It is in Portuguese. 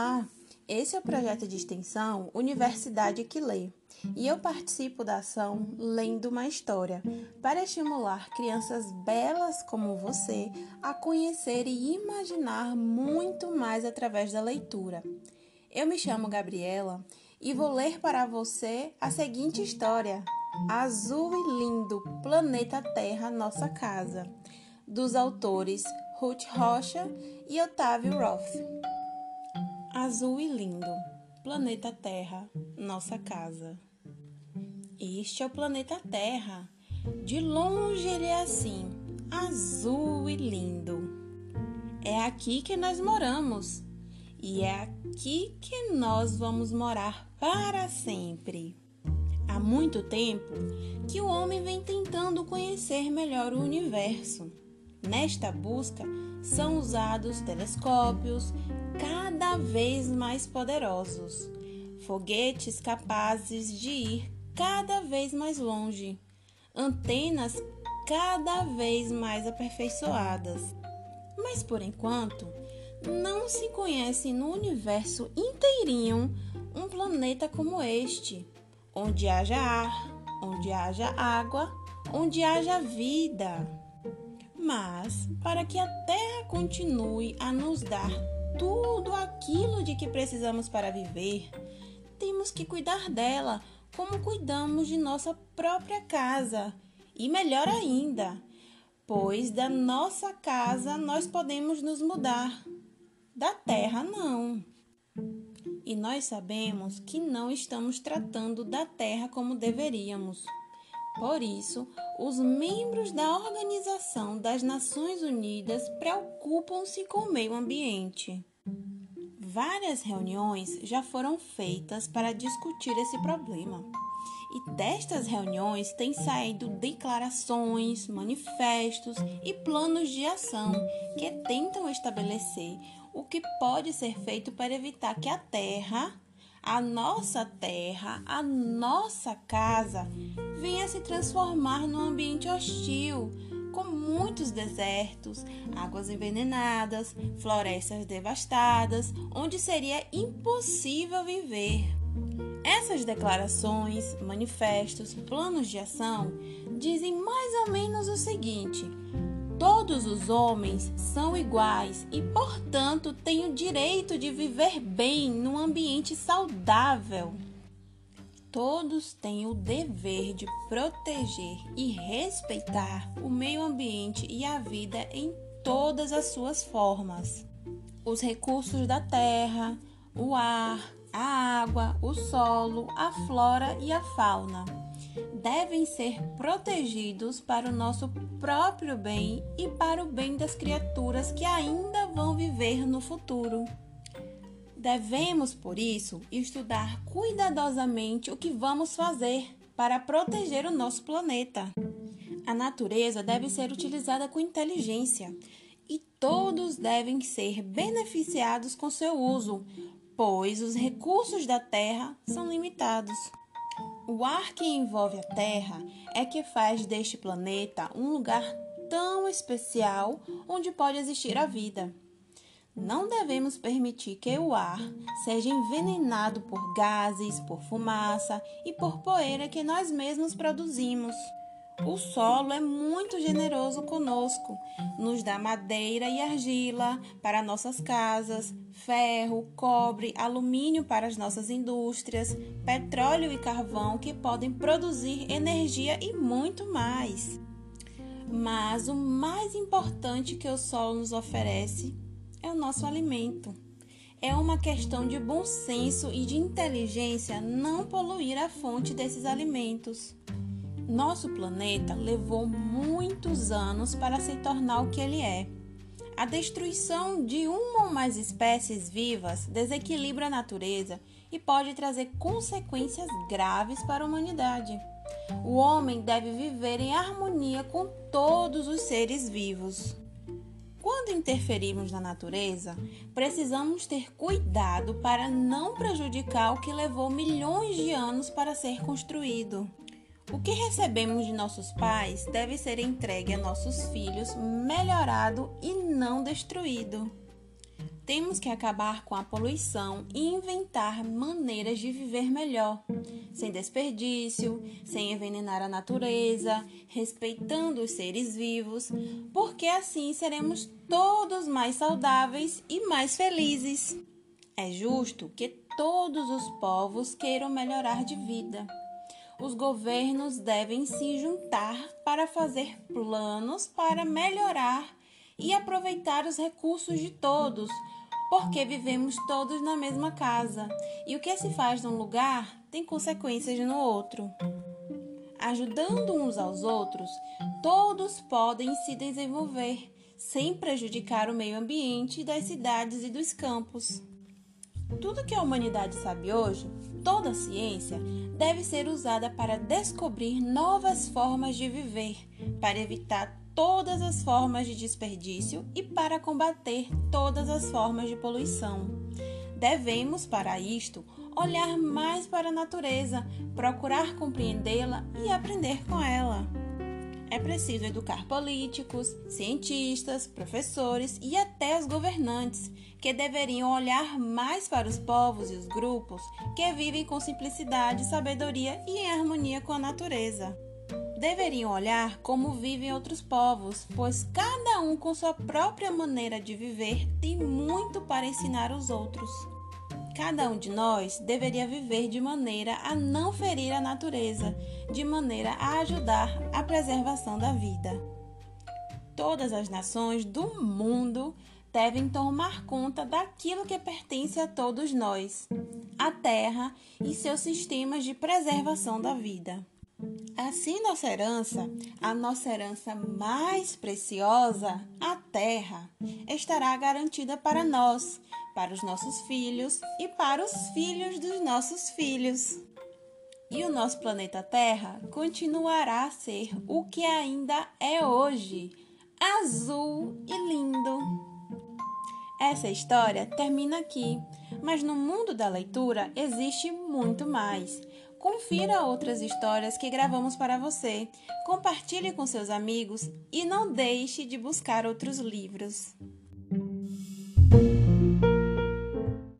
Olá, esse é o projeto de extensão Universidade que Lê e eu participo da ação Lendo uma História para estimular crianças belas como você a conhecer e imaginar muito mais através da leitura. Eu me chamo Gabriela e vou ler para você a seguinte história: Azul e Lindo Planeta Terra Nossa Casa, dos autores Ruth Rocha e Otávio Roth. Azul e lindo, planeta Terra, nossa casa. Este é o planeta Terra. De longe ele é assim, azul e lindo. É aqui que nós moramos e é aqui que nós vamos morar para sempre. Há muito tempo que o homem vem tentando conhecer melhor o universo. Nesta busca são usados telescópios, cada vez mais poderosos, foguetes capazes de ir cada vez mais longe, antenas cada vez mais aperfeiçoadas. Mas por enquanto, não se conhece no universo inteirinho um planeta como este, onde haja ar, onde haja água, onde haja vida. Mas, para que a Terra continue a nos dar tudo aquilo de que precisamos para viver, temos que cuidar dela como cuidamos de nossa própria casa. E melhor ainda, pois da nossa casa nós podemos nos mudar, da terra não. E nós sabemos que não estamos tratando da terra como deveríamos. Por isso, os membros da Organização das Nações Unidas preocupam-se com o meio ambiente. Várias reuniões já foram feitas para discutir esse problema. E destas reuniões têm saído declarações, manifestos e planos de ação que tentam estabelecer o que pode ser feito para evitar que a Terra, a nossa Terra, a nossa casa, venha se transformar num ambiente hostil com muitos desertos, águas envenenadas, florestas devastadas, onde seria impossível viver. Essas declarações, manifestos, planos de ação dizem mais ou menos o seguinte: todos os homens são iguais e, portanto, têm o direito de viver bem num ambiente saudável. Todos têm o dever de proteger e respeitar o meio ambiente e a vida em todas as suas formas. Os recursos da terra, o ar, a água, o solo, a flora e a fauna devem ser protegidos para o nosso próprio bem e para o bem das criaturas que ainda vão viver no futuro. Devemos, por isso, estudar cuidadosamente o que vamos fazer para proteger o nosso planeta. A natureza deve ser utilizada com inteligência e todos devem ser beneficiados com seu uso, pois os recursos da Terra são limitados. O ar que envolve a Terra é que faz deste planeta um lugar tão especial onde pode existir a vida. Não devemos permitir que o ar seja envenenado por gases, por fumaça e por poeira que nós mesmos produzimos. O solo é muito generoso conosco, nos dá madeira e argila para nossas casas, ferro, cobre, alumínio para as nossas indústrias, petróleo e carvão que podem produzir energia e muito mais. Mas o mais importante que o solo nos oferece é o nosso alimento. É uma questão de bom senso e de inteligência não poluir a fonte desses alimentos. Nosso planeta levou muitos anos para se tornar o que ele é. A destruição de uma ou mais espécies vivas desequilibra a natureza e pode trazer consequências graves para a humanidade. O homem deve viver em harmonia com todos os seres vivos. Quando interferimos na natureza, precisamos ter cuidado para não prejudicar o que levou milhões de anos para ser construído. O que recebemos de nossos pais deve ser entregue a nossos filhos melhorado e não destruído. Temos que acabar com a poluição e inventar maneiras de viver melhor, sem desperdício, sem envenenar a natureza, respeitando os seres vivos, porque assim seremos todos mais saudáveis e mais felizes. É justo que todos os povos queiram melhorar de vida. Os governos devem se juntar para fazer planos para melhorar e aproveitar os recursos de todos porque vivemos todos na mesma casa e o que se faz num lugar tem consequências no outro. Ajudando uns aos outros, todos podem se desenvolver sem prejudicar o meio ambiente das cidades e dos campos. Tudo que a humanidade sabe hoje, toda a ciência, deve ser usada para descobrir novas formas de viver, para evitar todas as formas de desperdício e para combater todas as formas de poluição. Devemos, para isto, olhar mais para a natureza, procurar compreendê-la e aprender com ela. É preciso educar políticos, cientistas, professores e até os governantes, que deveriam olhar mais para os povos e os grupos que vivem com simplicidade, sabedoria e em harmonia com a natureza deveriam olhar como vivem outros povos, pois cada um com sua própria maneira de viver tem muito para ensinar aos outros. Cada um de nós deveria viver de maneira a não ferir a natureza, de maneira a ajudar a preservação da vida. Todas as nações do mundo devem tomar conta daquilo que pertence a todos nós, a Terra e seus sistemas de preservação da vida. Assim, nossa herança, a nossa herança mais preciosa, a terra, estará garantida para nós, para os nossos filhos e para os filhos dos nossos filhos. E o nosso planeta Terra continuará a ser o que ainda é hoje, azul e lindo. Essa história termina aqui, mas no mundo da leitura existe muito mais. Confira outras histórias que gravamos para você, compartilhe com seus amigos e não deixe de buscar outros livros.